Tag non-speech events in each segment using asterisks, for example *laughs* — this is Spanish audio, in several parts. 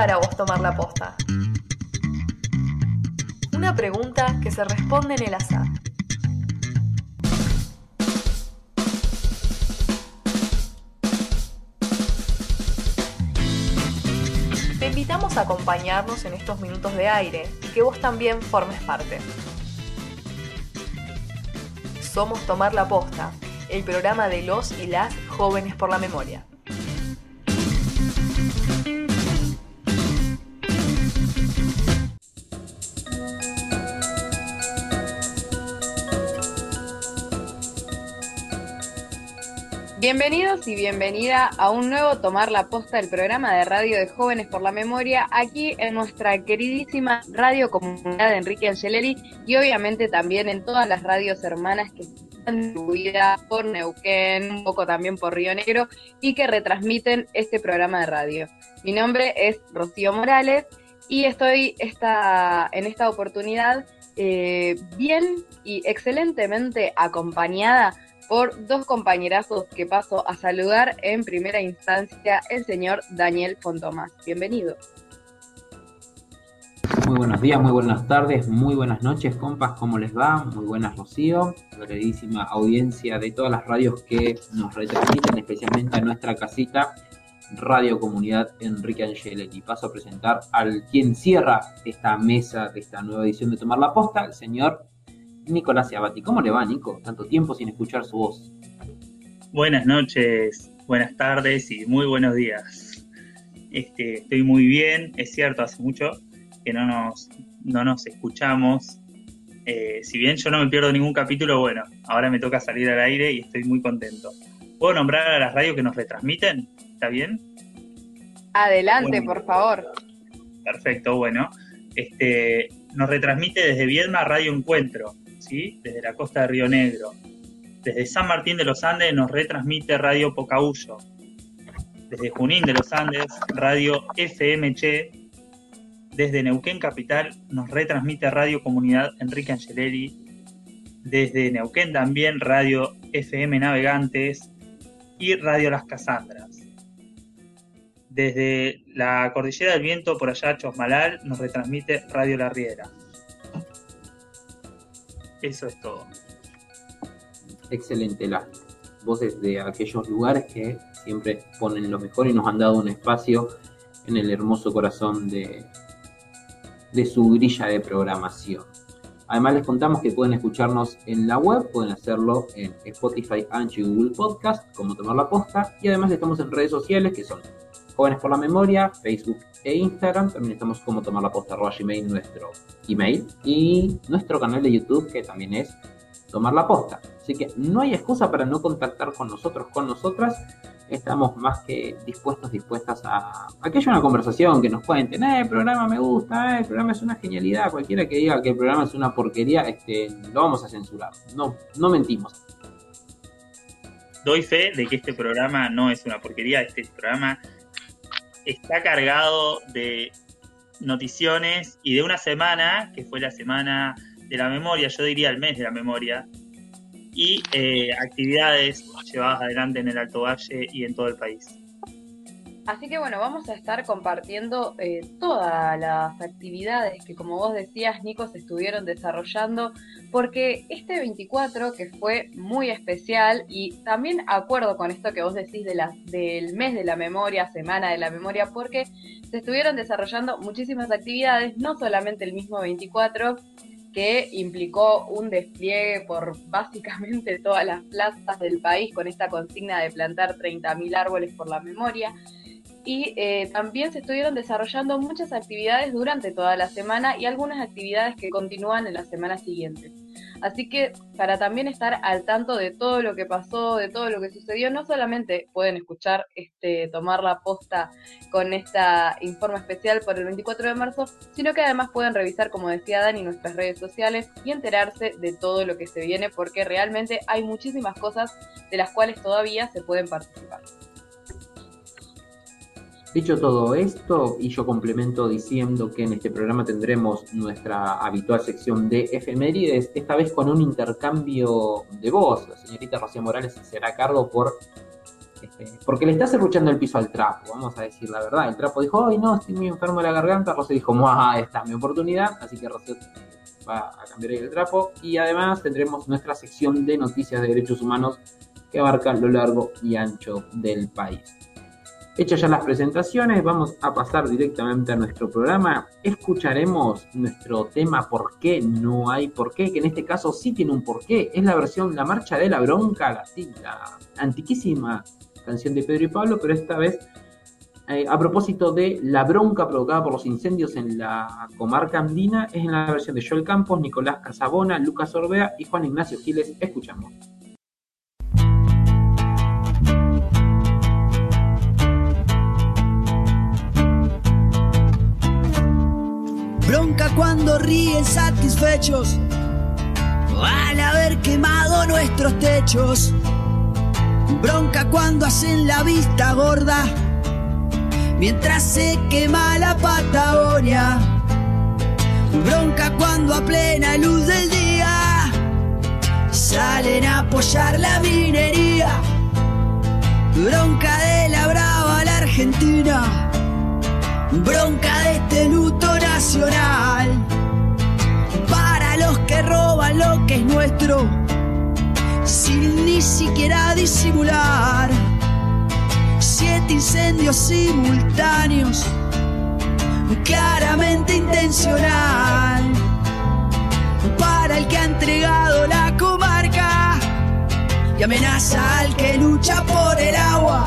para vos tomar la posta? Una pregunta que se responde en el azar. Te invitamos a acompañarnos en estos minutos de aire y que vos también formes parte. Somos Tomar la Posta, el programa de los y las jóvenes por la memoria. Bienvenidos y bienvenida a un nuevo Tomar la Posta, el programa de radio de Jóvenes por la Memoria, aquí en nuestra queridísima radio comunidad de Enrique Angeleri y obviamente también en todas las radios hermanas que están distribuidas por Neuquén, un poco también por Río Negro y que retransmiten este programa de radio. Mi nombre es Rocío Morales y estoy esta, en esta oportunidad eh, bien y excelentemente acompañada por dos compañerazos que paso a saludar en primera instancia, el señor Daniel Fontomás. Bienvenido. Muy buenos días, muy buenas tardes, muy buenas noches, compas, ¿cómo les va? Muy buenas, Rocío, queridísima audiencia de todas las radios que nos retransmiten, especialmente a nuestra casita, Radio Comunidad Enrique Angeletti. Paso a presentar al quien cierra esta mesa de esta nueva edición de Tomar la Posta, el señor Nicolás Abati. ¿Cómo le va, Nico? Tanto tiempo sin escuchar su voz. Buenas noches, buenas tardes y muy buenos días. Este, estoy muy bien, es cierto, hace mucho que no nos, no nos escuchamos. Eh, si bien yo no me pierdo ningún capítulo, bueno, ahora me toca salir al aire y estoy muy contento. ¿Puedo nombrar a las radios que nos retransmiten? ¿Está bien? Adelante, por favor. Perfecto, bueno. Este, nos retransmite desde Viedma Radio Encuentro, desde la costa de Río Negro. Desde San Martín de los Andes nos retransmite Radio Pocahuyo. Desde Junín de los Andes, Radio FMC. Desde Neuquén Capital nos retransmite Radio Comunidad Enrique Angeleri. Desde Neuquén también Radio FM Navegantes y Radio Las Casandras. Desde la Cordillera del Viento, por allá, Chosmalal, nos retransmite Radio La Riera. Eso es todo. Excelente, las voces de aquellos lugares que siempre ponen lo mejor y nos han dado un espacio en el hermoso corazón de, de su grilla de programación. Además les contamos que pueden escucharnos en la web, pueden hacerlo en Spotify, Ancho y Google Podcast, como tomar la posta, y además estamos en redes sociales que son Jóvenes por la Memoria, Facebook e Instagram. También estamos como tomar la posta gmail, nuestro email. Y nuestro canal de YouTube, que también es tomar la posta. Así que no hay excusa para no contactar con nosotros, con nosotras. Estamos más que dispuestos, dispuestas a, a que haya una conversación, que nos cuenten, eh, el programa me gusta, eh, el programa es una genialidad. Cualquiera que diga que el programa es una porquería, este, lo vamos a censurar. No, no mentimos. Doy fe de que este programa no es una porquería, este programa está cargado de noticiones y de una semana, que fue la semana de la memoria, yo diría el mes de la memoria, y eh, actividades llevadas adelante en el Alto Valle y en todo el país. Así que bueno, vamos a estar compartiendo eh, todas las actividades que como vos decías, Nico, se estuvieron desarrollando, porque este 24, que fue muy especial, y también acuerdo con esto que vos decís de la, del mes de la memoria, semana de la memoria, porque se estuvieron desarrollando muchísimas actividades, no solamente el mismo 24, que implicó un despliegue por básicamente *laughs* todas las plazas del país con esta consigna de plantar 30.000 árboles por la memoria, y eh, también se estuvieron desarrollando muchas actividades durante toda la semana y algunas actividades que continúan en la semana siguiente. Así que para también estar al tanto de todo lo que pasó, de todo lo que sucedió, no solamente pueden escuchar, este, tomar la posta con esta informe especial por el 24 de marzo, sino que además pueden revisar, como decía Dani, nuestras redes sociales y enterarse de todo lo que se viene, porque realmente hay muchísimas cosas de las cuales todavía se pueden participar. Dicho todo esto, y yo complemento diciendo que en este programa tendremos nuestra habitual sección de efemérides, esta vez con un intercambio de voz. La señorita Rocío Morales se hará cargo por Eh, porque le está cerruchando el piso al trapo, vamos a decir la verdad. El trapo dijo, ay no, estoy muy enfermo de la garganta. Rocío dijo, ah, esta es mi oportunidad. Así que Rocío va a cambiar el trapo. Y además tendremos nuestra sección de noticias de derechos humanos que abarca lo largo y ancho del país. Hechas ya las presentaciones, vamos a pasar directamente a nuestro programa. Escucharemos nuestro tema ¿Por qué no hay por qué? Que en este caso sí tiene un porqué. Es la versión La Marcha de la Bronca, la, antiquísima canción de Pedro y Pablo, pero esta vez eh, a propósito de la bronca provocada por los incendios en la comarca andina, es en la versión de Joel Campos, Nicolás Casabona, Lucas Orbea y Juan Ignacio Giles. Escuchamos. Bronca cuando ríen satisfechos al haber quemado nuestros techos. Bronca cuando hacen la vista gorda mientras se quema la Patagonia. Bronca cuando a plena luz del día salen a apoyar la minería. Bronca de la brava la Argentina bronca de este luto nacional. Para los que roban lo que es nuestro, sin ni siquiera disimular. Siete incendios simultáneos, claramente intencional. Para el que ha entregado la comarca y amenaza al que lucha por el agua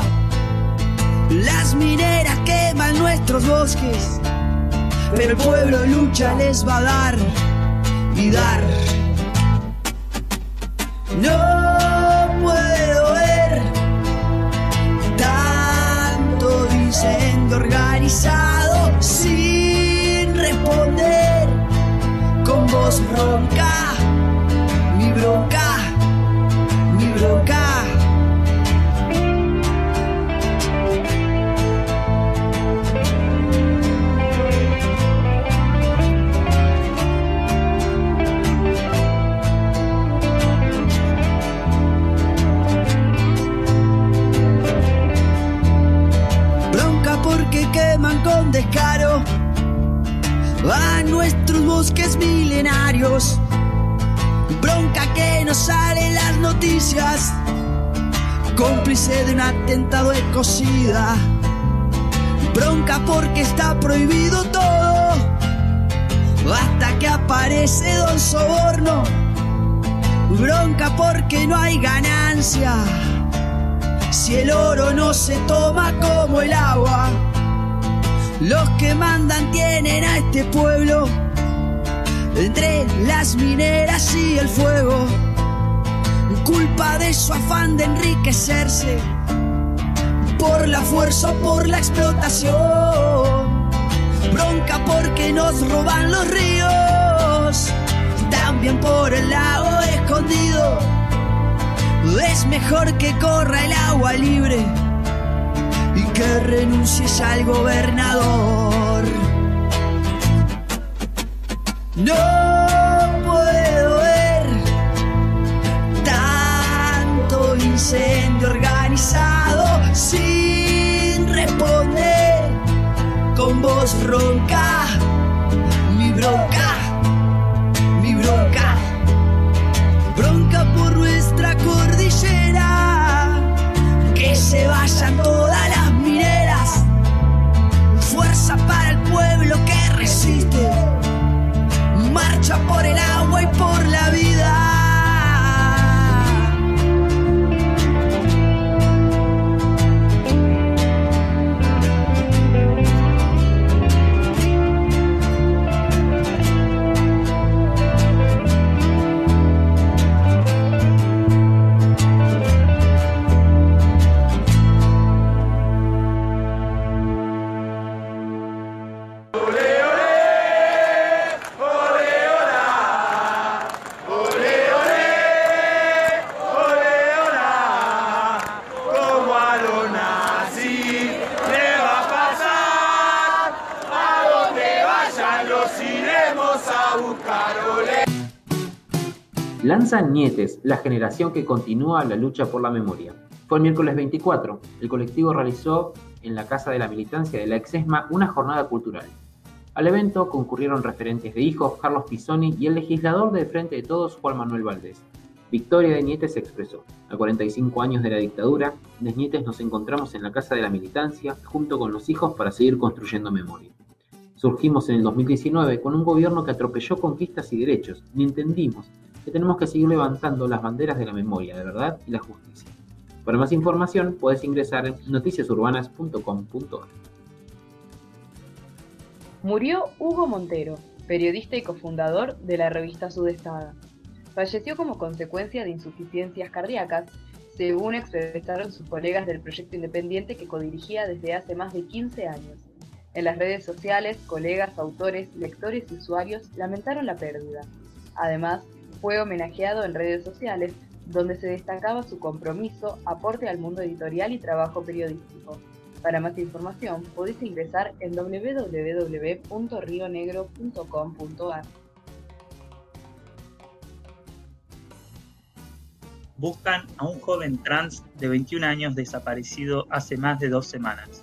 las mineras queman nuestros bosques, pero el pueblo lucha les va a dar y dar. No puedo ver tanto incendio organizado sin responder con voz ronca, de un atentado ecocida. Bronca porque está prohibido todo, hasta que aparece Don Soborno. Bronca porque no hay ganancia si el oro no se toma como el agua. Los que mandan tienen a este pueblo entre las mineras y el fuego. Culpa de su afán de enriquecerse por la fuerza o por la explotación. Bronca porque nos roban los ríos, también por el lago escondido. Es mejor que corra el agua libre y que renuncies al gobernador. No incendio organizado sin responder. Con voz ronca, mi bronca, mi bronca, bronca por nuestra cordillera, que se vayan todas las mineras, fuerza para el pueblo que resiste, marcha por el Lanzan Nietes, la generación que continúa la lucha por la memoria. Fue el miércoles 24. El colectivo realizó en la Casa de la Militancia de la Exesma una jornada cultural. Al evento concurrieron referentes de hijos, Carlos Pisoni y el legislador de Frente de Todos, Juan Manuel Valdés. Victoria de Nietes expresó, a 45 años de la dictadura, de Nietes nos encontramos en la Casa de la Militancia junto con los hijos para seguir construyendo memoria. Surgimos en el 2019 con un gobierno que atropelló conquistas y derechos y entendimos que tenemos que seguir levantando las banderas de la memoria, de verdad y la justicia. Para más información puedes ingresar en noticiasurbanas.com.ar. Murió Hugo Montero, periodista y cofundador de la revista Sudestada. Falleció como consecuencia de insuficiencias cardíacas, según expresaron sus colegas del proyecto independiente que codirigía desde hace más de 15 años. En las redes sociales, colegas, autores, lectores y usuarios lamentaron la pérdida. Además, fue homenajeado en redes sociales donde se destacaba su compromiso, aporte al mundo editorial y trabajo periodístico. Para más información podéis ingresar en www.rionegro.com.ar. Buscan a un joven trans de 21 años desaparecido hace más de dos semanas.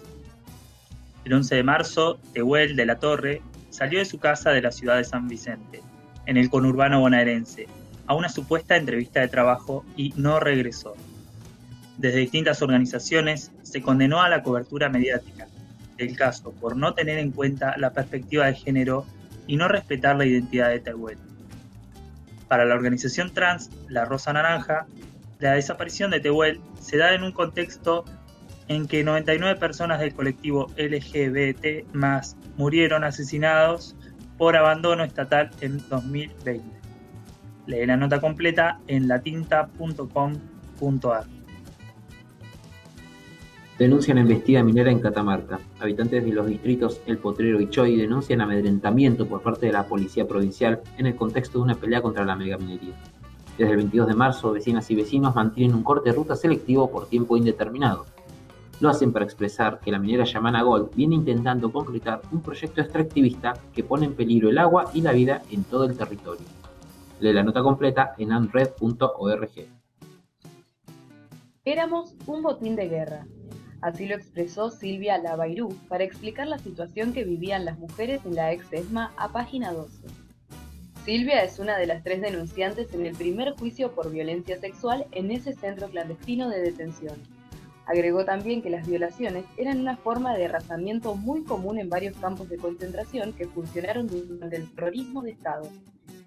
El 11 de marzo, Tehuel de la Torre salió de su casa de la ciudad de San Vicente, en el conurbano bonaerense, a una supuesta entrevista de trabajo y no regresó. Desde distintas organizaciones se condenó a la cobertura mediática del caso por no tener en cuenta la perspectiva de género y no respetar la identidad de Tehuel. Para la organización trans La Rosa Naranja, la desaparición de Tehuel se da en un contexto en que 99 personas del colectivo LGBT murieron asesinados por abandono estatal en 2020. Lee la nota completa en latinta.com.ar. Denuncian embestida minera en Catamarca. Habitantes de los distritos El Potrero y Choy denuncian amedrentamiento por parte de la policía provincial en el contexto de una pelea contra la megaminería. Desde el 22 de marzo, vecinas y vecinos mantienen un corte de ruta selectivo por tiempo indeterminado. Lo hacen para expresar que la minera Yamana Gold viene intentando concretar un proyecto extractivista que pone en peligro el agua y la vida en todo el territorio. Lee la nota completa en anred.org. Éramos un botín de guerra. Así lo expresó Silvia Lavairú para explicar la situación que vivían las mujeres en la ex ESMA a página 12. Silvia es una de las tres denunciantes en el primer juicio por violencia sexual en ese centro clandestino de detención. Agregó también que las violaciones eran una forma de arrasamiento muy común en varios campos de concentración que funcionaron durante el terrorismo de Estado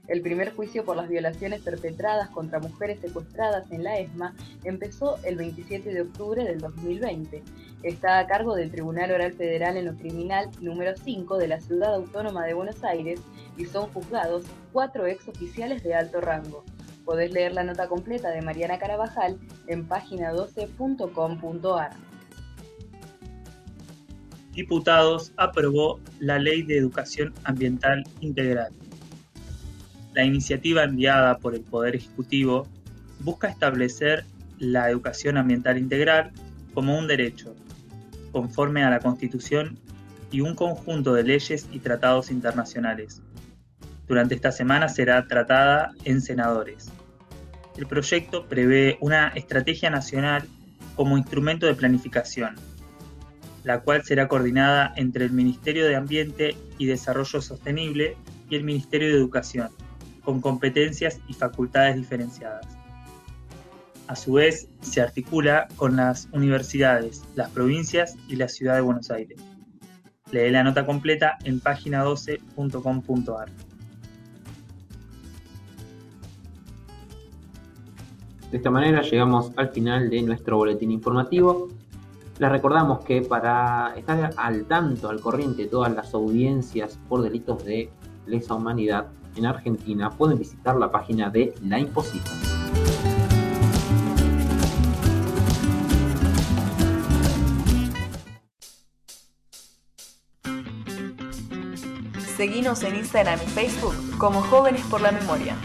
el primer juicio por las violaciones perpetradas contra mujeres secuestradas en la ESMA empezó el 27 de octubre del 2020. Está a cargo del Tribunal Oral Federal en lo Criminal número 5 de la Ciudad Autónoma de Buenos Aires y son juzgados cuatro ex oficiales de alto rango. Podés leer la nota completa de Mariana Carabajal en página12.com.ar. Diputados aprobó la Ley de Educación Ambiental Integral. La iniciativa enviada por el Poder Ejecutivo busca establecer la educación ambiental integral como un derecho, conforme a la Constitución y un conjunto de leyes y tratados internacionales. Durante esta semana será tratada en senadores. El proyecto prevé una estrategia nacional como instrumento de planificación, la cual será coordinada entre el Ministerio de Ambiente y Desarrollo Sostenible y el Ministerio de Educación con competencias y facultades diferenciadas. A su vez, se articula con las universidades, las provincias y la ciudad de Buenos Aires. Lee la nota completa en página12.com.ar. De esta manera llegamos al final de nuestro boletín informativo. Les recordamos que para estar al tanto, al corriente de todas las audiencias por delitos de lesa humanidad, en Argentina, pueden visitar la página de La Imposible. Seguimos en Instagram y Facebook como Jóvenes por la Memoria.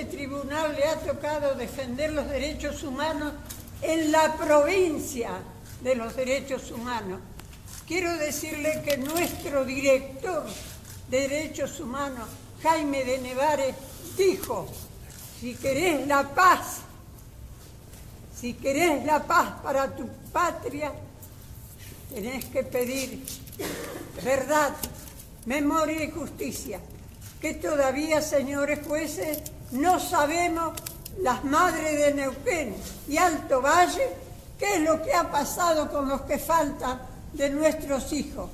Este tribunal le ha tocado defender los derechos humanos en la provincia de los derechos humanos. Quiero decirle que nuestro director de derechos humanos Jaime de Nevares dijo, si querés la paz, si querés la paz para tu patria, tenés que pedir verdad, memoria y justicia, que todavía, señores jueces, no sabemos las madres de Neuquén y Alto Valle qué es lo que ha pasado con los que faltan de nuestros hijos.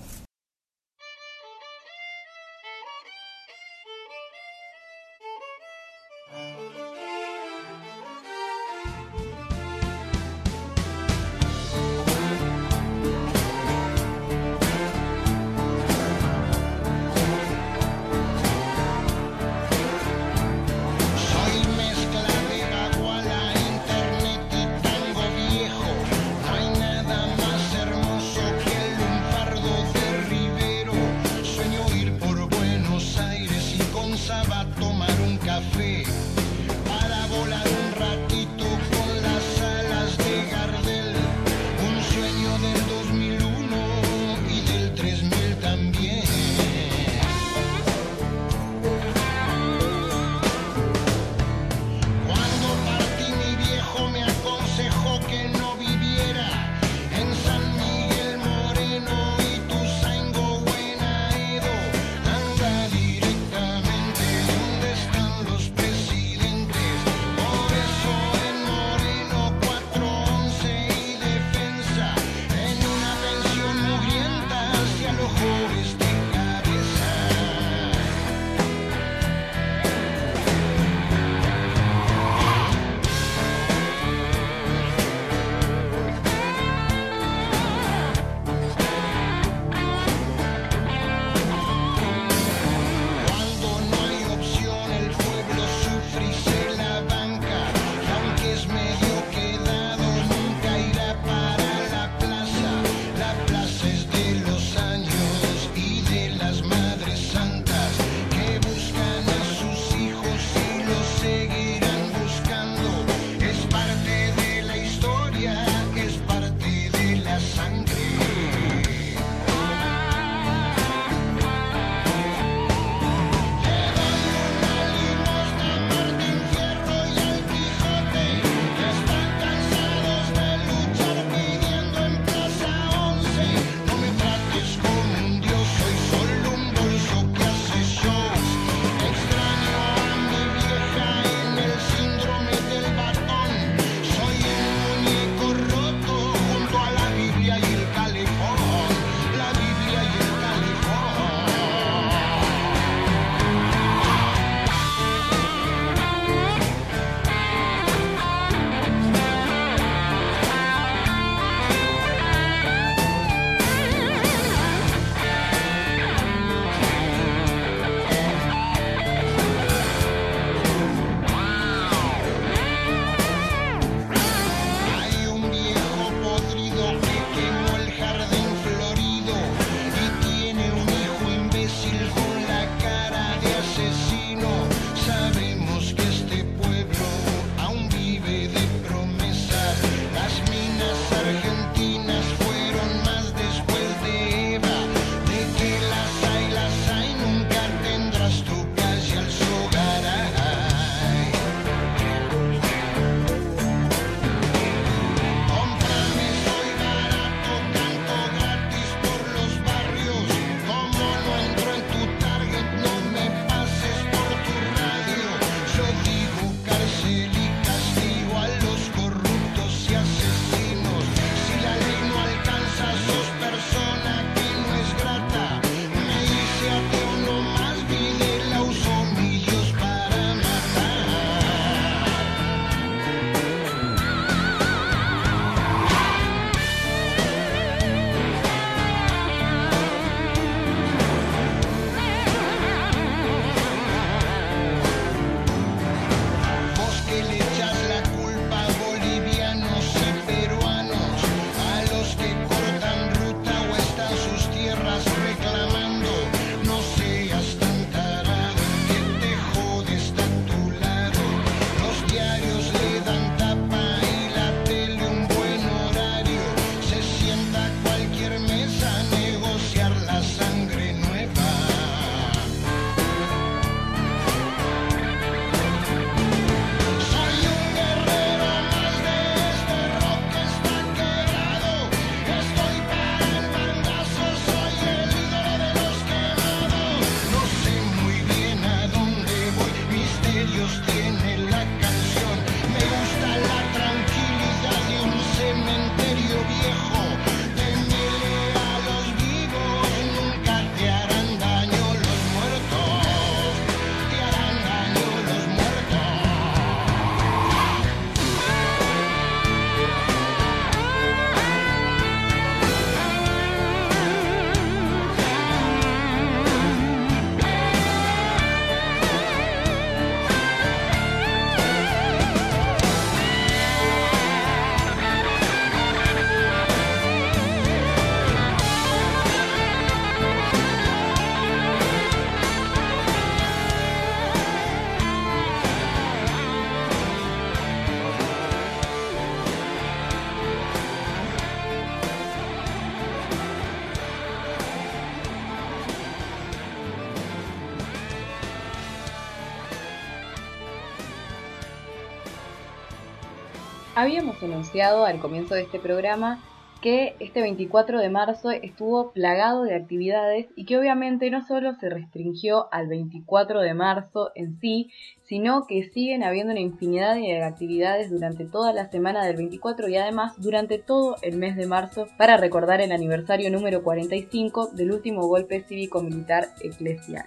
Habíamos anunciado al comienzo de este programa que este 24 de marzo estuvo plagado de actividades y que obviamente no solo se restringió al 24 de marzo en sí, sino que siguen habiendo una infinidad de actividades durante toda la semana del 24 y además durante todo el mes de marzo para recordar el aniversario número 45 del último golpe cívico-militar eclesial.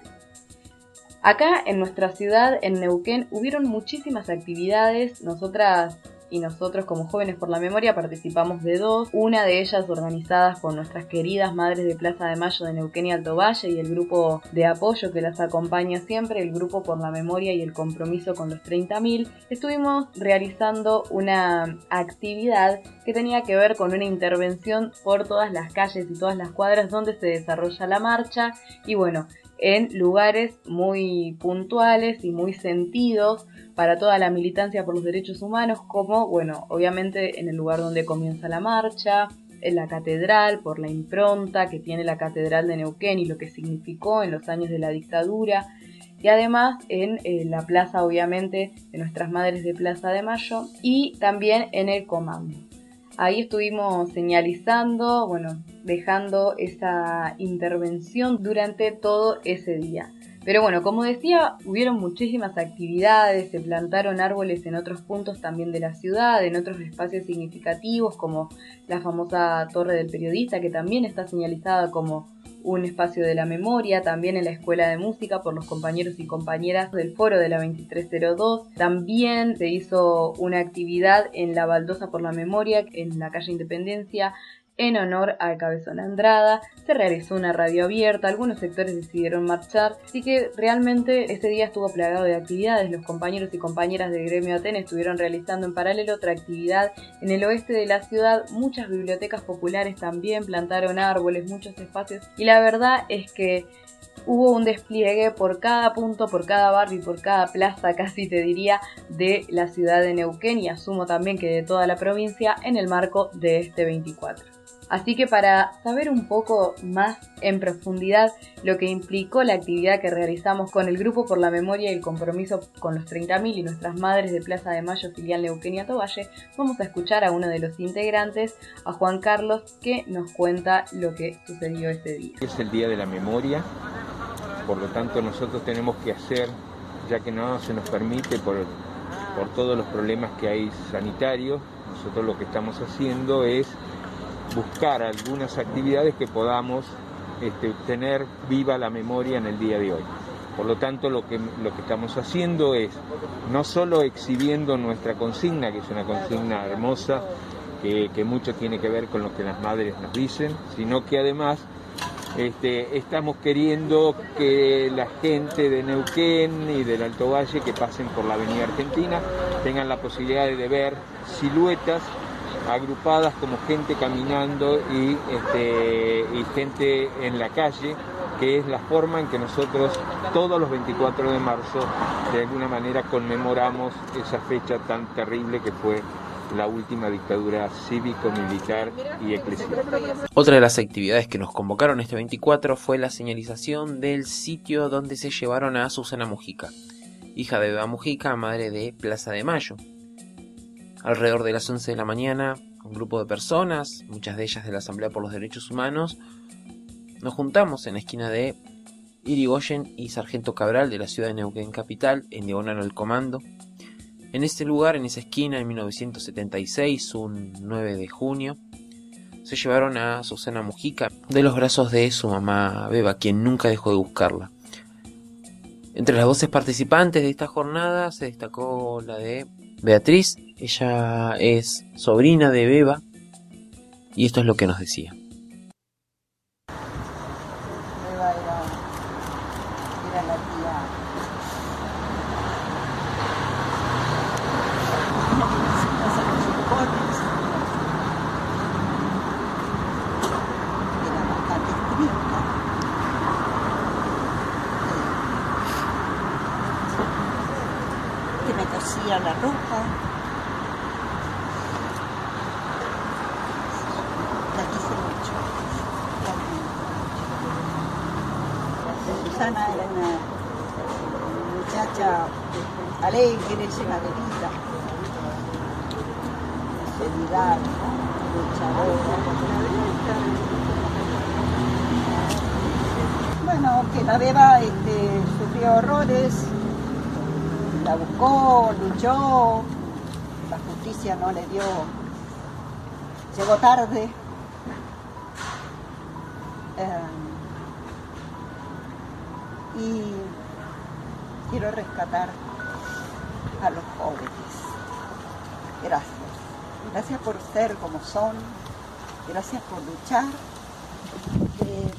Acá en nuestra ciudad, en Neuquén, hubieron muchísimas actividades. Nosotras y nosotros como Jóvenes por la Memoria participamos de dos, una de ellas organizadas por nuestras queridas Madres de Plaza de Mayo de Neuquén y Alto Valle y el grupo de apoyo que las acompaña siempre, el grupo por la memoria y el compromiso con los 30.000, estuvimos realizando una actividad que tenía que ver con una intervención por todas las calles y todas las cuadras donde se desarrolla la marcha. Y bueno, en lugares muy puntuales y muy sentidos para toda la militancia por los derechos humanos, como, bueno, obviamente en el lugar donde comienza la marcha, en la catedral, por la impronta que tiene la catedral de Neuquén y lo que significó en los años de la dictadura, y además en eh, la plaza, obviamente, de nuestras madres de Plaza de Mayo, y también en el comando. Ahí estuvimos señalizando, bueno, dejando esa intervención durante todo ese día. Pero bueno, como decía, hubieron muchísimas actividades, se plantaron árboles en otros puntos también de la ciudad, en otros espacios significativos como la famosa Torre del Periodista, que también está señalizada como un espacio de la memoria, también en la Escuela de Música por los compañeros y compañeras del foro de la 2302. También se hizo una actividad en la Baldosa por la Memoria, en la calle Independencia, en honor al Cabezón Andrada, se realizó una radio abierta, algunos sectores decidieron marchar, así que realmente ese día estuvo plagado de actividades, los compañeros y compañeras del gremio Atenas estuvieron realizando en paralelo otra actividad en el oeste de la ciudad, muchas bibliotecas populares también plantaron árboles, muchos espacios, y la verdad es que hubo un despliegue por cada punto, por cada barrio y por cada plaza, *laughs* casi te diría, de la ciudad de Neuquén. Y asumo también que de toda la provincia en el marco de este 24. Así que para saber un poco más en profundidad lo que implicó la actividad que realizamos con el Grupo por la Memoria y el Compromiso con los 30.000 y nuestras madres de Plaza de Mayo, filial y Tovalle, vamos a escuchar a uno de los integrantes, a Juan Carlos, que nos cuenta lo que sucedió ese día. Es el Día de la Memoria, por lo tanto nosotros tenemos que hacer, ya que no se nos permite por, por todos los problemas que hay sanitarios, nosotros lo que estamos haciendo es buscar algunas actividades que podamos este, tener viva la memoria en el día de hoy. Por lo tanto, lo que, lo que estamos haciendo es no solo exhibiendo nuestra consigna, que es una consigna hermosa, que, que mucho tiene que ver con lo que las madres nos dicen, sino que además este, estamos queriendo que la gente de Neuquén y del Alto Valle que pasen por la Avenida Argentina tengan la posibilidad de ver siluetas agrupadas como gente caminando y, este, y gente en la calle, que es la forma en que nosotros todos los 24 de marzo de alguna manera conmemoramos esa fecha tan terrible que fue la última dictadura cívico-militar y eclesial. Otra de las actividades que nos convocaron este 24 fue la señalización del sitio donde se llevaron a Susana Mujica, hija de Eva Mujica, madre de Plaza de Mayo. Alrededor de las 11 de la mañana, un grupo de personas, muchas de ellas de la Asamblea por los Derechos Humanos, nos juntamos en la esquina de Irigoyen y Sargento Cabral de la ciudad de Neuquén Capital, en diagonal al comando. En este lugar, en esa esquina, en 1976, un 9 de junio, se llevaron a Susana Mujica de los brazos de su mamá Beba, quien nunca dejó de buscarla. Entre las voces participantes de esta jornada se destacó la de Beatriz, ella es sobrina de Beba y esto es lo que nos decía. Beba era, era la tía. Una que nos pasa con sus potes. Era bastante estricta. Que me cosía la ropa. La quise mucho. Susana era una muchacha alegre, llena de vida. sinceridad, luchadora. Bueno, que la beba este, sufrió horrores, la buscó, luchó, la justicia no le dio, llegó tarde. Eh, y quiero rescatar a los jóvenes. Gracias. Gracias por ser como son. Gracias por luchar. Eh,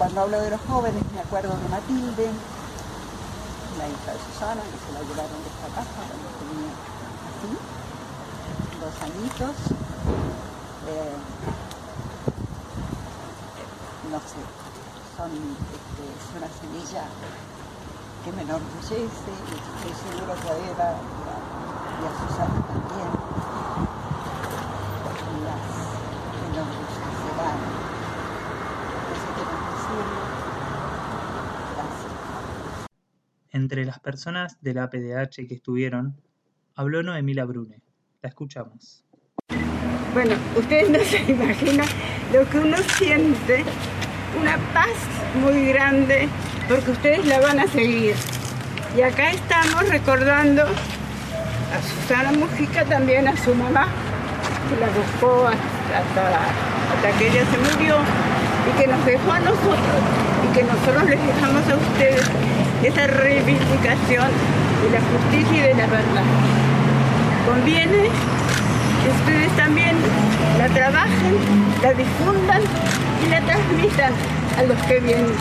cuando hablo de los jóvenes me acuerdo de Matilde, la hija de Susana, que se la llevaron de esta casa cuando tenía así, dos añitos. Eh, no sé, son, este, es una semilla que me enorgullece y estoy seguro que a Eva y a, Susana también las enorgullecerán. Eso quiero decirlo. Gracias. Entre las personas de la PDH que estuvieron, habló Noemila Brune. La escuchamos. Bueno, ustedes no se imaginan lo que uno siente, una paz muy grande, porque ustedes la van a seguir. Y acá estamos recordando a Susana Mujica, también a su mamá, que la buscó hasta, que ella se murió y que nos dejó a nosotros y que nosotros les dejamos a ustedes esa reivindicación de la justicia y de la verdad. Conviene que ustedes también la trabajen, la difundan y la transmitan a los que vienen.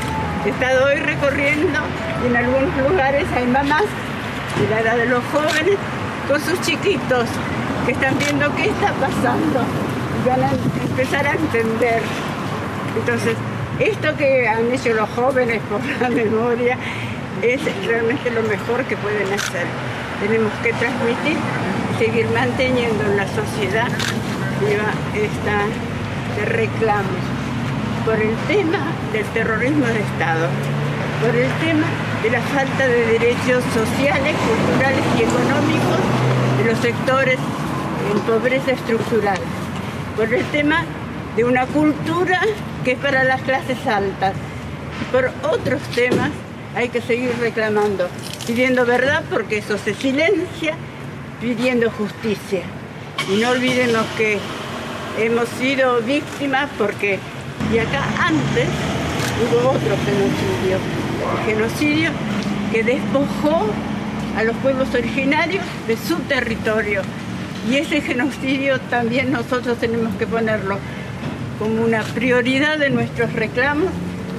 He estado hoy recorriendo y en algunos lugares hay mamás de la edad de los jóvenes con sus chiquitos que están viendo qué está pasando y van a empezar a entender. Entonces, esto que han hecho los jóvenes por la memoria es realmente lo mejor que pueden hacer. Tenemos que transmitir seguir manteniendo en la sociedad viva esta de reclamos por el tema del terrorismo de Estado, por el tema de la falta de derechos sociales, culturales y económicos de los sectores en pobreza estructural, por el tema de una cultura que es para las clases altas, por otros temas hay que seguir reclamando, pidiendo verdad porque eso se silencia, pidiendo justicia. Y no olvidemos que hemos sido víctimas porque, y acá antes hubo otro genocidio, el genocidio que despojó a los pueblos originarios de su territorio. Y ese genocidio también nosotros tenemos que ponerlo como una prioridad de nuestros reclamos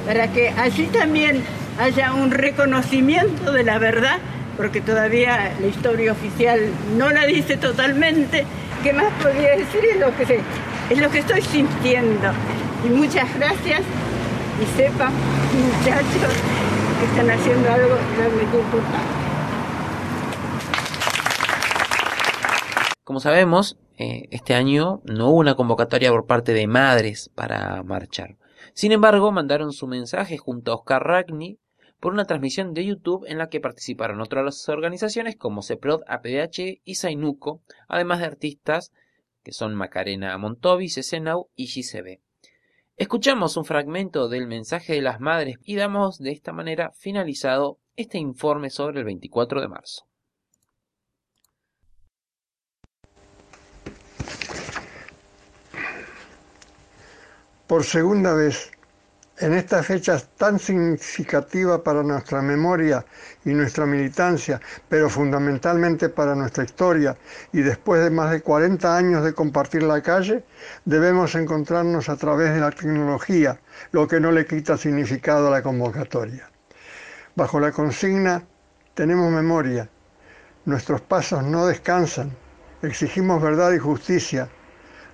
para que allí también haya un reconocimiento de la verdad, porque todavía la historia oficial no la dice totalmente. ¿Qué más podría decir? Es lo que, sé, es lo que estoy sintiendo. Y muchas gracias y sepan, muchachos, que están haciendo algo realmente importante. Como sabemos, eh, este año no hubo una convocatoria por parte de madres para marchar. Sin embargo, mandaron su mensaje junto a Oscar Ragni por una transmisión de YouTube en la que participaron otras organizaciones como CEPROD, APDH y Zainuco, además de artistas que son Macarena Montovi, Cecenau y GCB. Escuchamos un fragmento del mensaje de las madres y damos de esta manera finalizado este informe sobre el 24 de marzo. Por segunda vez, en esta fecha tan significativa para nuestra memoria y nuestra militancia, pero fundamentalmente para nuestra historia, y después de más de 40 años de compartir la calle, debemos encontrarnos a través de la tecnología, lo que no le quita significado a la convocatoria. Bajo la consigna, tenemos memoria, nuestros pasos no descansan, exigimos verdad y justicia,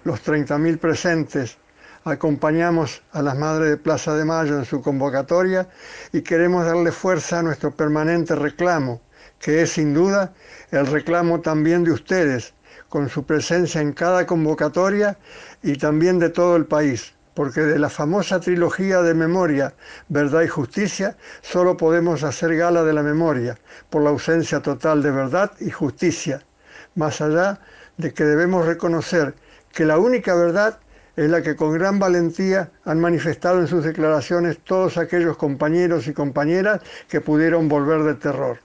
los 30.000 presentes, acompañamos a las Madres de Plaza de Mayo en su convocatoria y queremos darle fuerza a nuestro permanente reclamo, que es sin duda el reclamo también de ustedes, con su presencia en cada convocatoria y también de todo el país, porque de la famosa trilogía de memoria, verdad y justicia, solo podemos hacer gala de la memoria, por la ausencia total de verdad y justicia. más allá de que debemos reconocer que la única verdad es la que con gran valentía han manifestado en sus declaraciones todos aquellos compañeros y compañeras que pudieron volver de terror.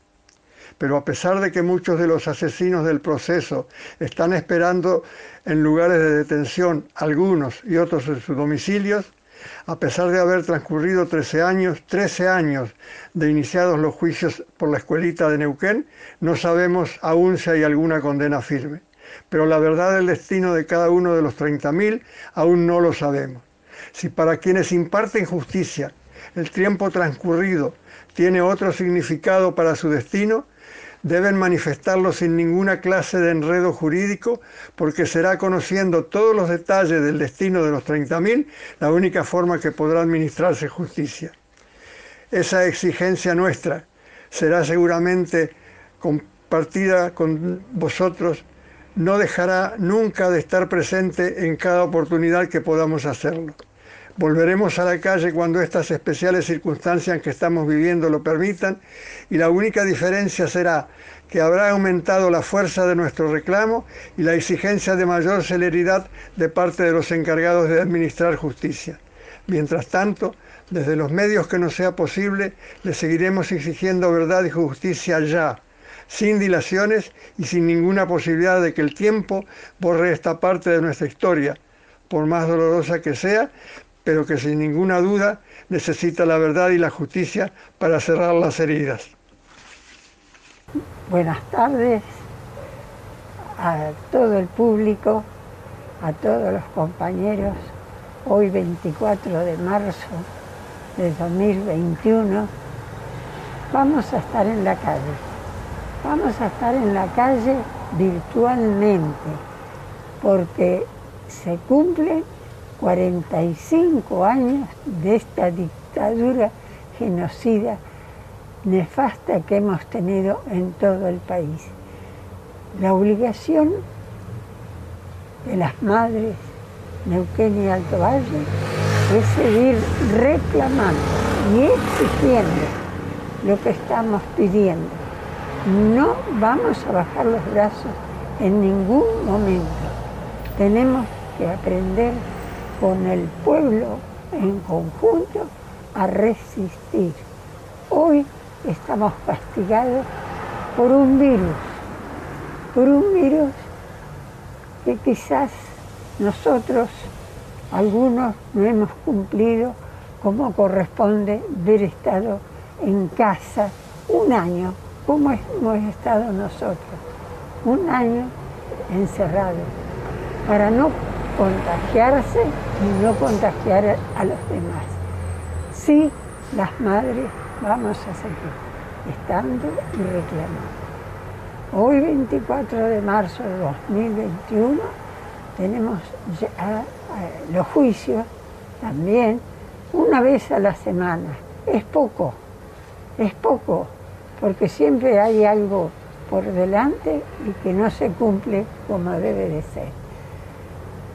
Pero a pesar de que muchos de los asesinos del proceso están esperando en lugares de detención, algunos y otros en sus domicilios, a pesar de haber transcurrido 13 años, 13 años de iniciados los juicios por la escuelita de Neuquén, no sabemos aún si hay alguna condena firme. Pero la verdad del destino de cada uno de los 30.000 aún no lo sabemos. Si para quienes imparten justicia el tiempo transcurrido tiene otro significado para su destino, deben manifestarlo sin ninguna clase de enredo jurídico, porque será conociendo todos los detalles del destino de los 30.000 la única forma que podrá administrarse justicia. Esa exigencia nuestra será seguramente compartida con vosotros, no dejará nunca de estar presente en cada oportunidad que podamos hacerlo. Volveremos a la calle cuando estas especiales circunstancias que estamos viviendo lo permitan y la única diferencia será que habrá aumentado la fuerza de nuestro reclamo y la exigencia de mayor celeridad de parte de los encargados de administrar justicia. Mientras tanto, desde los medios que nos sea posible, le seguiremos exigiendo verdad y justicia ya, sin dilaciones y sin ninguna posibilidad de que el tiempo borre esta parte de nuestra historia, por más dolorosa que sea, pero que sin ninguna duda necesita la verdad y la justicia para cerrar las heridas. Buenas tardes a todo el público, a todos los compañeros. Hoy 24 de marzo de 2021 vamos a estar en la calle. Vamos a estar en la calle virtualmente porque se cumplen 45 años de esta dictadura genocida nefasta que hemos tenido en todo el país. La obligación de las madres Neuquén y Alto Valle es seguir reclamando y exigiendo lo que estamos pidiendo. No vamos a bajar los brazos en ningún momento. Tenemos que aprender con el pueblo en conjunto a resistir. Hoy estamos castigados por un virus, por un virus que quizás nosotros, algunos, no hemos cumplido como corresponde haber estado en casa un año, como hemos estado nosotros, un año encerrados, para no contagiarse y no contagiar a los demás. Sí, las madres vamos a seguir estando y reclamando. Hoy 24 de marzo de 2021 tenemos ya eh, los juicios también una vez a la semana. Es poco, es poco, porque siempre hay algo por delante y que no se cumple como debe de ser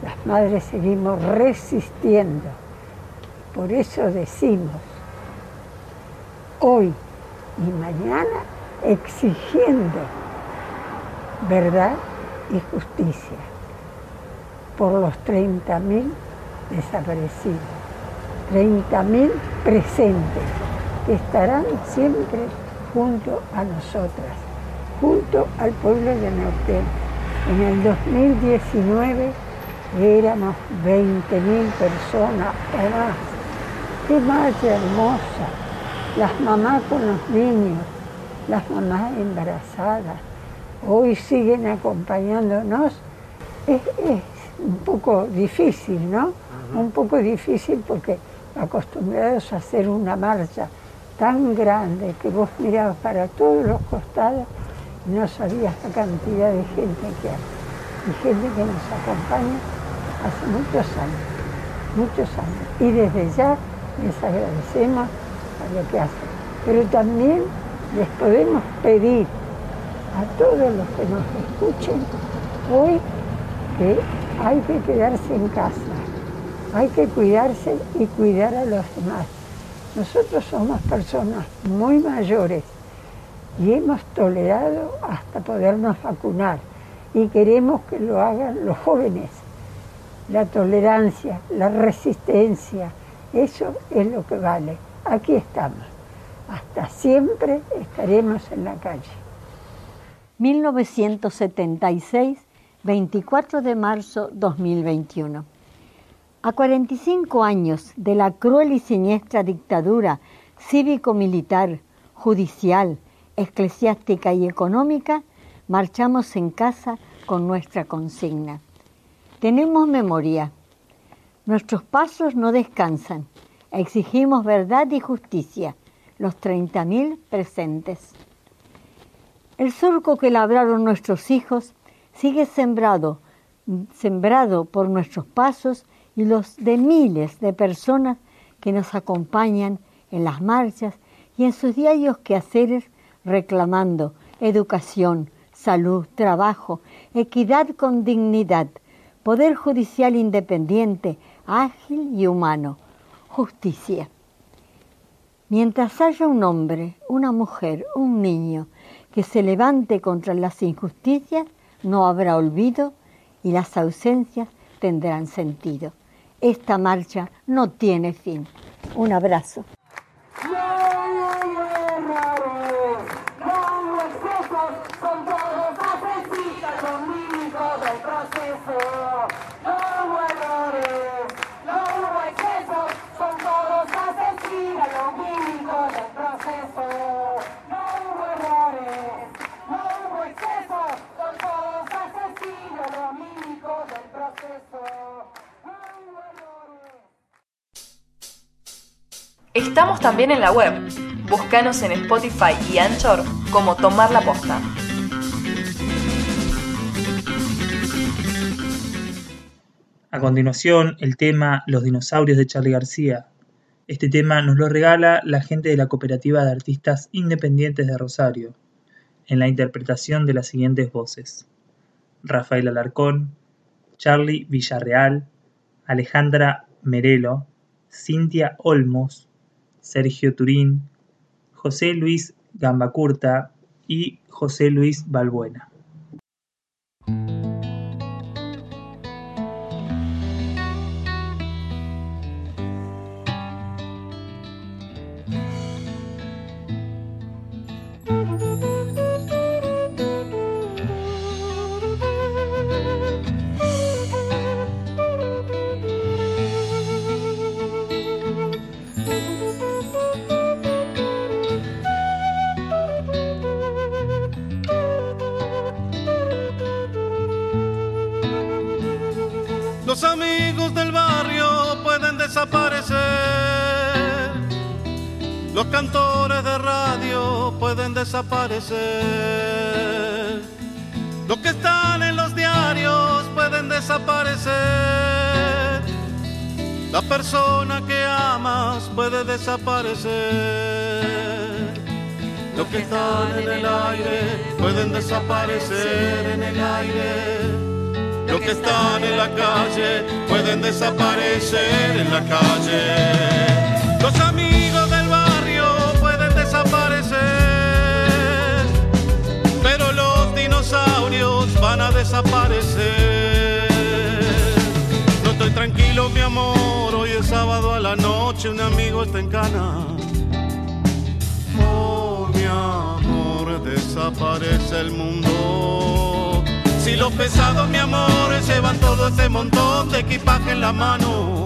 las madres seguimos resistiendo. Por eso decimos, hoy y mañana, exigiendo verdad y justicia por los 30.000 desaparecidos, 30.000 presentes que estarán siempre junto a nosotras, junto al pueblo de Neuquén. En el 2019 éramos 20.000 personas o más. ¡Qué marcha hermosa! Las mamás con los niños, las mamás embarazadas, hoy siguen acompañándonos. Es, un poco difícil, ¿no? Un poco difícil porque acostumbrados a hacer una marcha tan grande que vos mirabas para todos los costados y no sabías la cantidad de gente que hay. Y gente que nos acompaña hace muchos años, muchos años. Y desde ya les agradecemos a lo que hacen. Pero también les podemos pedir a todos los que nos escuchen hoy que hay que quedarse en casa, hay que cuidarse y cuidar a los demás. Nosotros somos personas muy mayores y hemos tolerado hasta podernos vacunar, y queremos que lo hagan los jóvenes. La tolerancia, la resistencia, eso es lo que vale. Aquí estamos. Hasta siempre estaremos en la calle. 1976, 24 de marzo 2021. A 45 años de la cruel y siniestra dictadura cívico-militar, judicial, eclesiástica y económica, marchamos en casa con nuestra consigna. Tenemos memoria. Nuestros pasos no descansan. Exigimos verdad y justicia, los 30.000 presentes. El surco que labraron nuestros hijos sigue sembrado, sembrado por nuestros pasos y los de miles de personas que nos acompañan en las marchas y en sus diarios quehaceres reclamando educación, salud, trabajo, equidad con dignidad, poder judicial independiente, ágil y humano, justicia. Mientras haya un hombre, una mujer, un niño que se levante contra las injusticias, no habrá olvido y las ausencias tendrán sentido. Esta marcha no tiene fin. Un abrazo. Estamos también en la web. Búscanos en Spotify y Anchor como Tomar la Posta. A continuación, el tema Los dinosaurios de Charlie García. Este tema nos lo regala la gente de la Cooperativa de Artistas Independientes de Rosario, en la interpretación de las siguientes voces. Rafael Alarcón, Charlie Villarreal, Alejandra Merelo, Cintia Olmos, Sergio Turín, José Luis Gambacurta y José Luis Balbuena. Cantores de radio pueden desaparecer. Los que están en los diarios pueden desaparecer. La persona que amas puede desaparecer. Los que están en el aire pueden desaparecer en el aire. Los que están en la calle pueden desaparecer en la calle. Los amigos desaparecer, pero los dinosaurios van a desaparecer. No estoy tranquilo, mi amor, hoy es sábado a la noche, un amigo está en cana. Oh, mi amor, desaparece el mundo. Si los pesados, mi amor, llevan todo este montón de equipaje en la mano.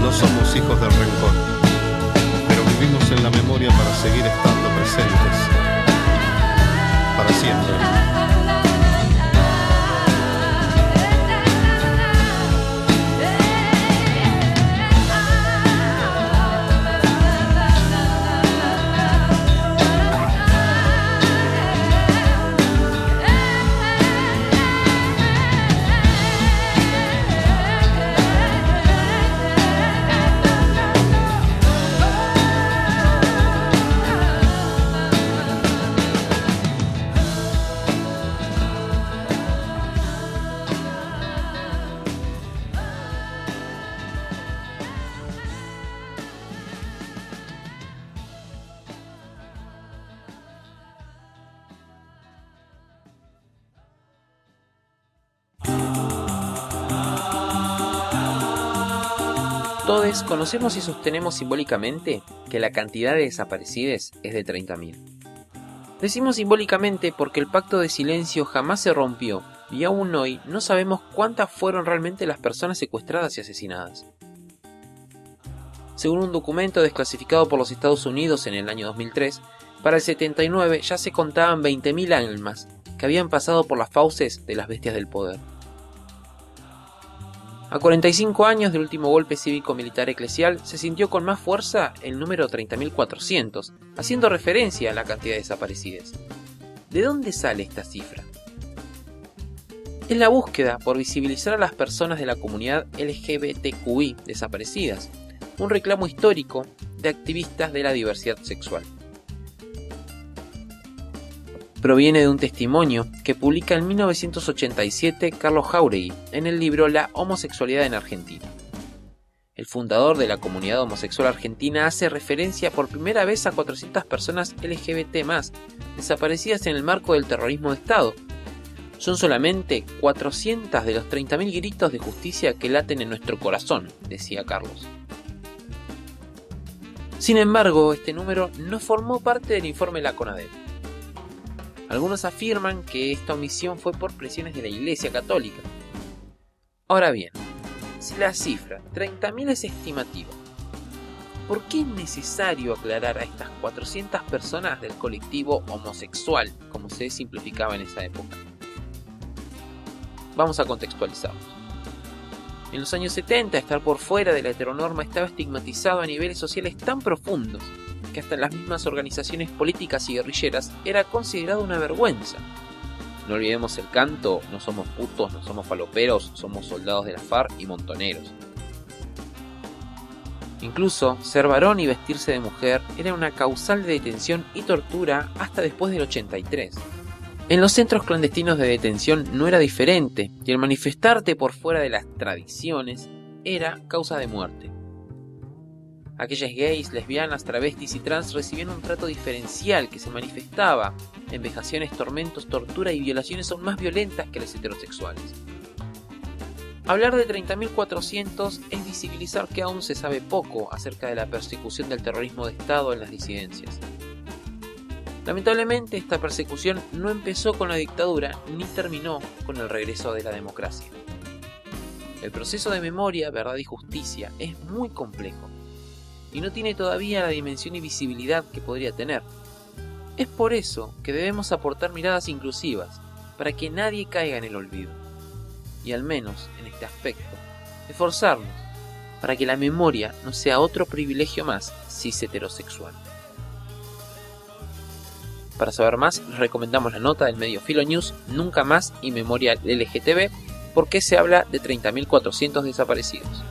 No somos hijos del rencor, pero vivimos en la memoria para seguir estando presentes. Todos conocemos y sostenemos simbólicamente que la cantidad de desaparecidos es de 30.000. Decimos simbólicamente porque el pacto de silencio jamás se rompió y aún hoy no sabemos cuántas fueron realmente las personas secuestradas y asesinadas. Según un documento desclasificado por los Estados Unidos en el año 2003, para el 79 ya se contaban 20.000 almas que habían pasado por las fauces de las bestias del poder. A 45 años del último golpe cívico-militar eclesial, se sintió con más fuerza el número 30.400, haciendo referencia a la cantidad de desaparecidos. ¿De dónde sale esta cifra? Es la búsqueda por visibilizar a las personas de la comunidad LGBTQI desaparecidas, un reclamo histórico de activistas de la diversidad sexual proviene de un testimonio que publica en 1987 Carlos Jauregui en el libro La homosexualidad en Argentina. El fundador de la comunidad homosexual argentina hace referencia por primera vez a 400 personas LGBT desaparecidas en el marco del terrorismo de Estado. Son solamente 400 de los 30.000 gritos de justicia que laten en nuestro corazón, decía Carlos. Sin embargo, este número no formó parte del informe de la CONADEP. Algunos afirman que esta omisión fue por presiones de la Iglesia Católica. Ahora bien, si la cifra 30.000 es estimativa, ¿por qué es necesario aclarar a estas 400 personas del colectivo homosexual, como se simplificaba en esa época? Vamos a contextualizarlos. En los años 70, estar por fuera de la heteronorma estaba estigmatizado a niveles sociales tan profundos que hasta en las mismas organizaciones políticas y guerrilleras era considerado una vergüenza. No olvidemos el canto, no somos putos, no somos faloperos, somos soldados de la FARC y montoneros. Incluso ser varón y vestirse de mujer era una causal de detención y tortura hasta después del 83. En los centros clandestinos de detención no era diferente, y el manifestarte por fuera de las tradiciones era causa de muerte. Aquellas gays, lesbianas, travestis y trans recibían un trato diferencial que se manifestaba en vejaciones, tormentos, tortura y violaciones aún más violentas que las heterosexuales. Hablar de 30.400 es visibilizar que aún se sabe poco acerca de la persecución del terrorismo de Estado en las disidencias. Lamentablemente esta persecución no empezó con la dictadura ni terminó con el regreso de la democracia. El proceso de memoria, verdad y justicia es muy complejo y no tiene todavía la dimensión y visibilidad que podría tener. Es por eso que debemos aportar miradas inclusivas, para que nadie caiga en el olvido. Y al menos en este aspecto, esforzarnos para que la memoria no sea otro privilegio más cis heterosexual. Para saber más, les recomendamos la nota del medio Filo News Nunca Más y Memoria LGTB, porque se habla de 30.400 desaparecidos.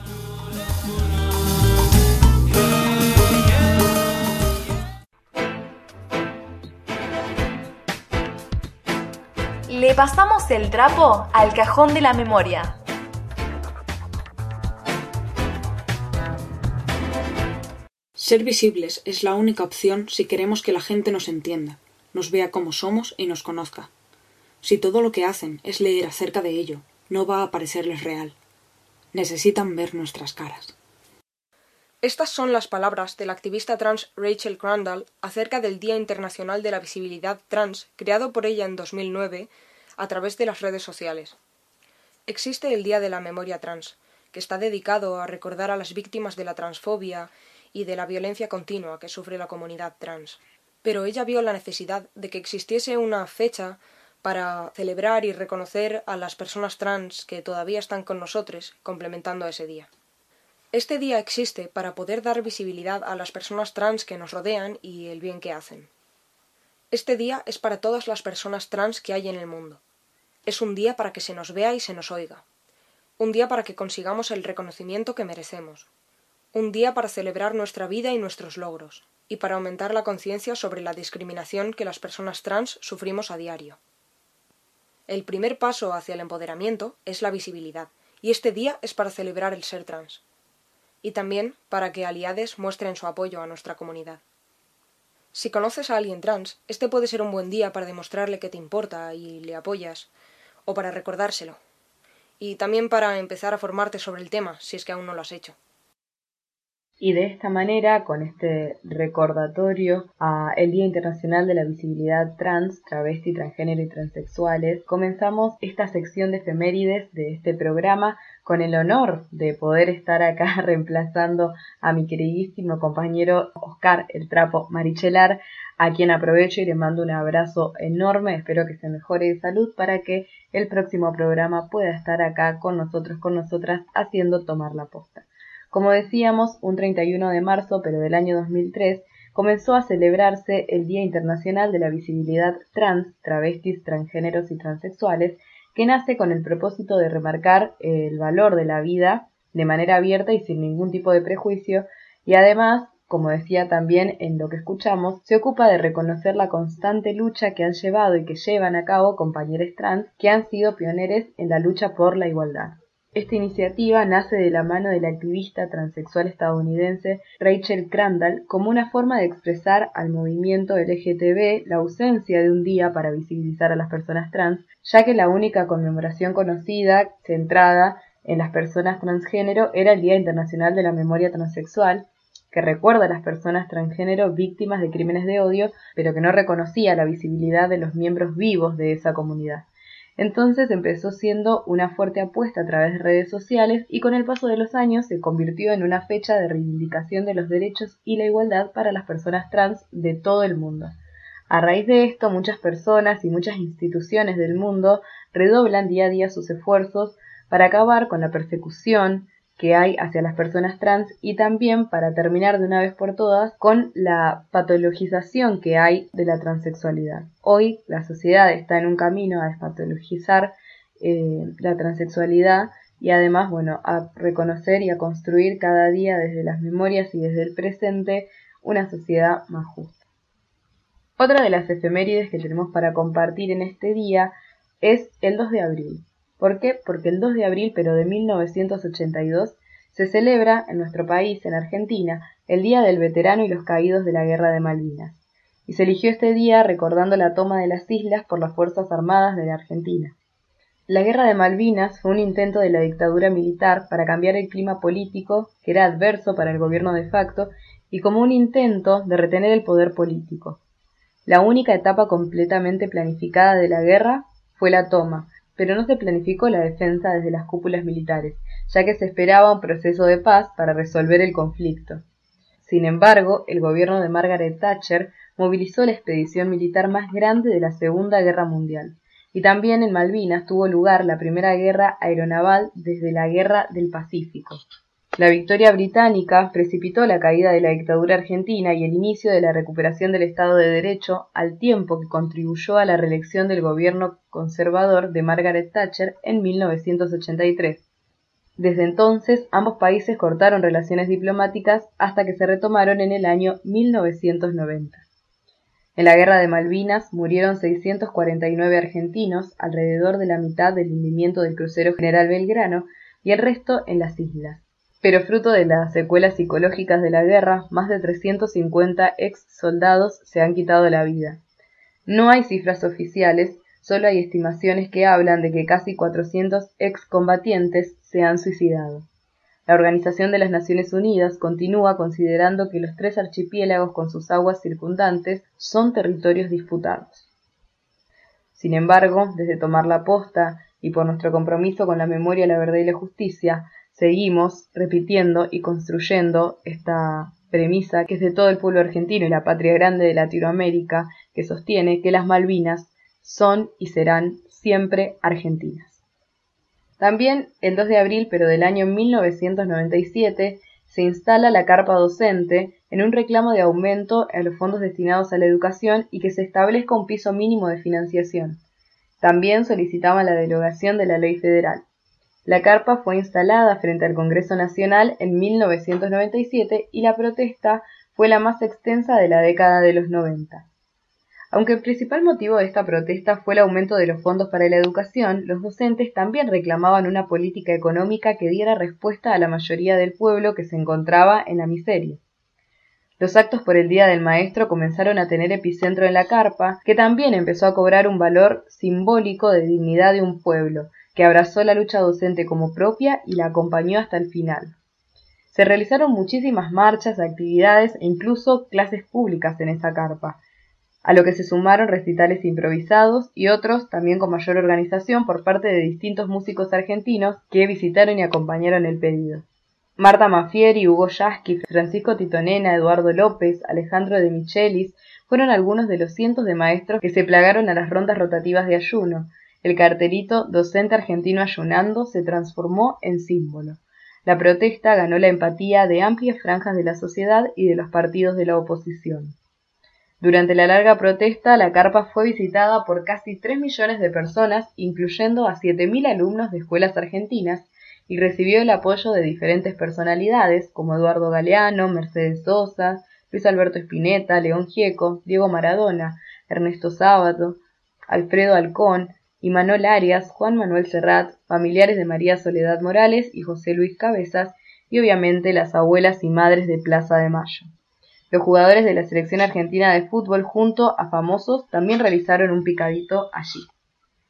Le pasamos el trapo al cajón de la memoria. Ser visibles es la única opción si queremos que la gente nos entienda, nos vea como somos y nos conozca. Si todo lo que hacen es leer acerca de ello, no va a parecerles real. Necesitan ver nuestras caras. Estas son las palabras de la activista trans Rachel Crandall acerca del Día Internacional de la Visibilidad Trans, creado por ella en 2009 a través de las redes sociales. Existe el Día de la Memoria Trans, que está dedicado a recordar a las víctimas de la transfobia y de la violencia continua que sufre la comunidad trans. Pero ella vio la necesidad de que existiese una fecha para celebrar y reconocer a las personas trans que todavía están con nosotros, complementando ese día. Este día existe para poder dar visibilidad a las personas trans que nos rodean y el bien que hacen. Este día es para todas las personas trans que hay en el mundo. Es un día para que se nos vea y se nos oiga. Un día para que consigamos el reconocimiento que merecemos. Un día para celebrar nuestra vida y nuestros logros, y para aumentar la conciencia sobre la discriminación que las personas trans sufrimos a diario. El primer paso hacia el empoderamiento es la visibilidad, y este día es para celebrar el ser trans. Y también para que aliades muestren su apoyo a nuestra comunidad. Si conoces a alguien trans, este puede ser un buen día para demostrarle que te importa y le apoyas, o para recordárselo. Y también para empezar a formarte sobre el tema, si es que aún no lo has hecho. Y de esta manera, con este recordatorio a el Día Internacional de la Visibilidad Trans, Travesti, Transgénero y Transexuales, comenzamos esta sección de efemérides de este programa con el honor de poder estar acá *laughs* reemplazando a mi queridísimo compañero Oscar el Trapo Marichelar, a quien aprovecho y le mando un abrazo enorme, espero que se mejore de salud para que el próximo programa pueda estar acá con nosotros, con nosotras, haciendo tomar la posta. Como decíamos, un 31 de marzo, pero del año 2003, comenzó a celebrarse el Día Internacional de la Visibilidad Trans, Travestis, Transgéneros y Transexuales, que nace con el propósito de remarcar el valor de la vida de manera abierta y sin ningún tipo de prejuicio, y además, como decía también en lo que escuchamos, se ocupa de reconocer la constante lucha que han llevado y que llevan a cabo compañeros trans que han sido pioneros en la lucha por la igualdad. Esta iniciativa nace de la mano de la activista transexual estadounidense Rachel Crandall como una forma de expresar al movimiento LGTB la ausencia de un día para visibilizar a las personas trans, ya que la única conmemoración conocida centrada en las personas transgénero era el Día Internacional de la Memoria Transexual, que recuerda a las personas transgénero víctimas de crímenes de odio, pero que no reconocía la visibilidad de los miembros vivos de esa comunidad. Entonces empezó siendo una fuerte apuesta a través de redes sociales y con el paso de los años se convirtió en una fecha de reivindicación de los derechos y la igualdad para las personas trans de todo el mundo. A raíz de esto, muchas personas y muchas instituciones del mundo redoblan día a día sus esfuerzos para acabar con la persecución, que hay hacia las personas trans y también para terminar de una vez por todas con la patologización que hay de la transexualidad. Hoy la sociedad está en un camino a despatologizar eh, la transexualidad y además, bueno, a reconocer y a construir cada día desde las memorias y desde el presente una sociedad más justa. Otra de las efemérides que tenemos para compartir en este día es el 2 de abril. ¿Por qué? Porque el 2 de abril, pero de 1982, se celebra en nuestro país, en Argentina, el Día del Veterano y los Caídos de la Guerra de Malvinas. Y se eligió este día recordando la toma de las islas por las Fuerzas Armadas de la Argentina. La Guerra de Malvinas fue un intento de la dictadura militar para cambiar el clima político, que era adverso para el gobierno de facto, y como un intento de retener el poder político. La única etapa completamente planificada de la guerra fue la toma, pero no se planificó la defensa desde las cúpulas militares, ya que se esperaba un proceso de paz para resolver el conflicto. Sin embargo, el gobierno de Margaret Thatcher movilizó la expedición militar más grande de la Segunda Guerra Mundial, y también en Malvinas tuvo lugar la primera guerra aeronaval desde la Guerra del Pacífico. La victoria británica precipitó la caída de la dictadura argentina y el inicio de la recuperación del Estado de Derecho, al tiempo que contribuyó a la reelección del gobierno conservador de Margaret Thatcher en 1983. Desde entonces, ambos países cortaron relaciones diplomáticas hasta que se retomaron en el año 1990. En la guerra de Malvinas murieron 649 argentinos, alrededor de la mitad del hundimiento del crucero General Belgrano, y el resto en las islas. Pero fruto de las secuelas psicológicas de la guerra, más de 350 ex soldados se han quitado la vida. No hay cifras oficiales, solo hay estimaciones que hablan de que casi 400 excombatientes se han suicidado. La Organización de las Naciones Unidas continúa considerando que los tres archipiélagos con sus aguas circundantes son territorios disputados. Sin embargo, desde tomar la posta y por nuestro compromiso con la memoria, la verdad y la justicia, seguimos repitiendo y construyendo esta premisa que es de todo el pueblo argentino y la patria grande de Latinoamérica, que sostiene que las Malvinas son y serán siempre argentinas. También el 2 de abril, pero del año 1997, se instala la carpa docente en un reclamo de aumento en los fondos destinados a la educación y que se establezca un piso mínimo de financiación. También solicitaban la derogación de la ley federal. La carpa fue instalada frente al Congreso Nacional en 1997 y la protesta fue la más extensa de la década de los 90. Aunque el principal motivo de esta protesta fue el aumento de los fondos para la educación, los docentes también reclamaban una política económica que diera respuesta a la mayoría del pueblo que se encontraba en la miseria. Los actos por el Día del Maestro comenzaron a tener epicentro en la carpa, que también empezó a cobrar un valor simbólico de dignidad de un pueblo, que abrazó la lucha docente como propia y la acompañó hasta el final. Se realizaron muchísimas marchas, actividades e incluso clases públicas en esa carpa, a lo que se sumaron recitales improvisados y otros también con mayor organización por parte de distintos músicos argentinos que visitaron y acompañaron el pedido. Marta Mafieri, Hugo Yasky, Francisco Titonena, Eduardo López, Alejandro de Michelis fueron algunos de los cientos de maestros que se plagaron a las rondas rotativas de ayuno, el cartelito Docente Argentino Ayunando se transformó en símbolo. La protesta ganó la empatía de amplias franjas de la sociedad y de los partidos de la oposición. Durante la larga protesta, la carpa fue visitada por casi 3 millones de personas, incluyendo a 7.000 alumnos de escuelas argentinas, y recibió el apoyo de diferentes personalidades como Eduardo Galeano, Mercedes Sosa, Luis Alberto Spinetta, León Gieco, Diego Maradona, Ernesto Sábato, Alfredo Alcón, Imanol Arias, Juan Manuel Serrat, familiares de María Soledad Morales y José Luis Cabezas, y obviamente las abuelas y madres de Plaza de Mayo. Los jugadores de la selección argentina de fútbol junto a famosos también realizaron un picadito allí.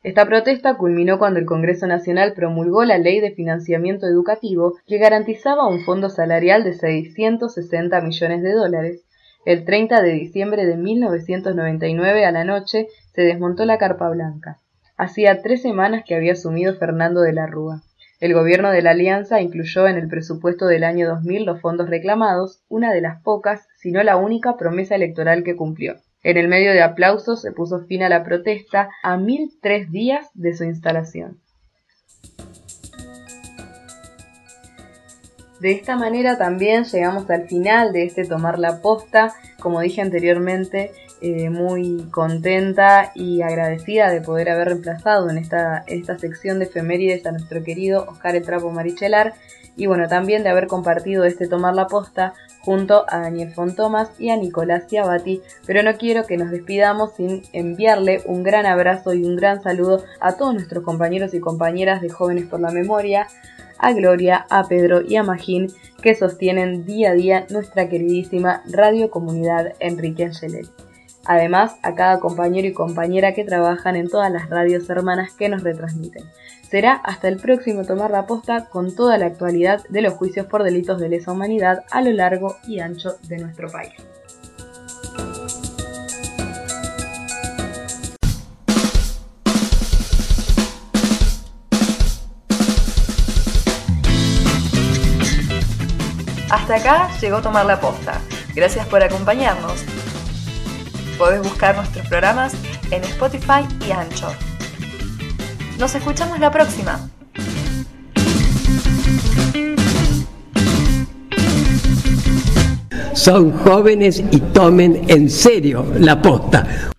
Esta protesta culminó cuando el Congreso Nacional promulgó la Ley de Financiamiento Educativo que garantizaba un fondo salarial de 660 millones de dólares. El 30 de diciembre de 1999 a la noche se desmontó la carpa blanca. Hacía tres semanas que había asumido Fernando de la Rúa. El gobierno de la Alianza incluyó en el presupuesto del año 2000 los fondos reclamados, una de las pocas, si no la única promesa electoral que cumplió. En el medio de aplausos se puso fin a la protesta a mil tres días de su instalación. De esta manera también llegamos al final de este tomar la posta. Como dije anteriormente, eh, muy contenta y agradecida de poder haber reemplazado en esta, esta sección de efemérides a nuestro querido Oscar El Trapo Marichelar y bueno, también de haber compartido este Tomar la Posta junto a Daniel Fontomas y a Nicolás Ciabati, pero no quiero que nos despidamos sin enviarle un gran abrazo y un gran saludo a todos nuestros compañeros y compañeras de Jóvenes por la Memoria, a Gloria, a Pedro y a Magín, que sostienen día a día nuestra queridísima Radio Comunidad Enrique Angelelli. Además, a cada compañero y compañera que trabajan en todas las radios hermanas que nos retransmiten. Será hasta el próximo Tomar la Posta con toda la actualidad de los juicios por delitos de lesa humanidad a lo largo y ancho de nuestro país. Hasta acá llegó Tomar la Posta. Gracias por acompañarnos. Podés buscar nuestros programas en Spotify y Anchor. Nos escuchamos la próxima. Son jóvenes y tomen en serio la posta.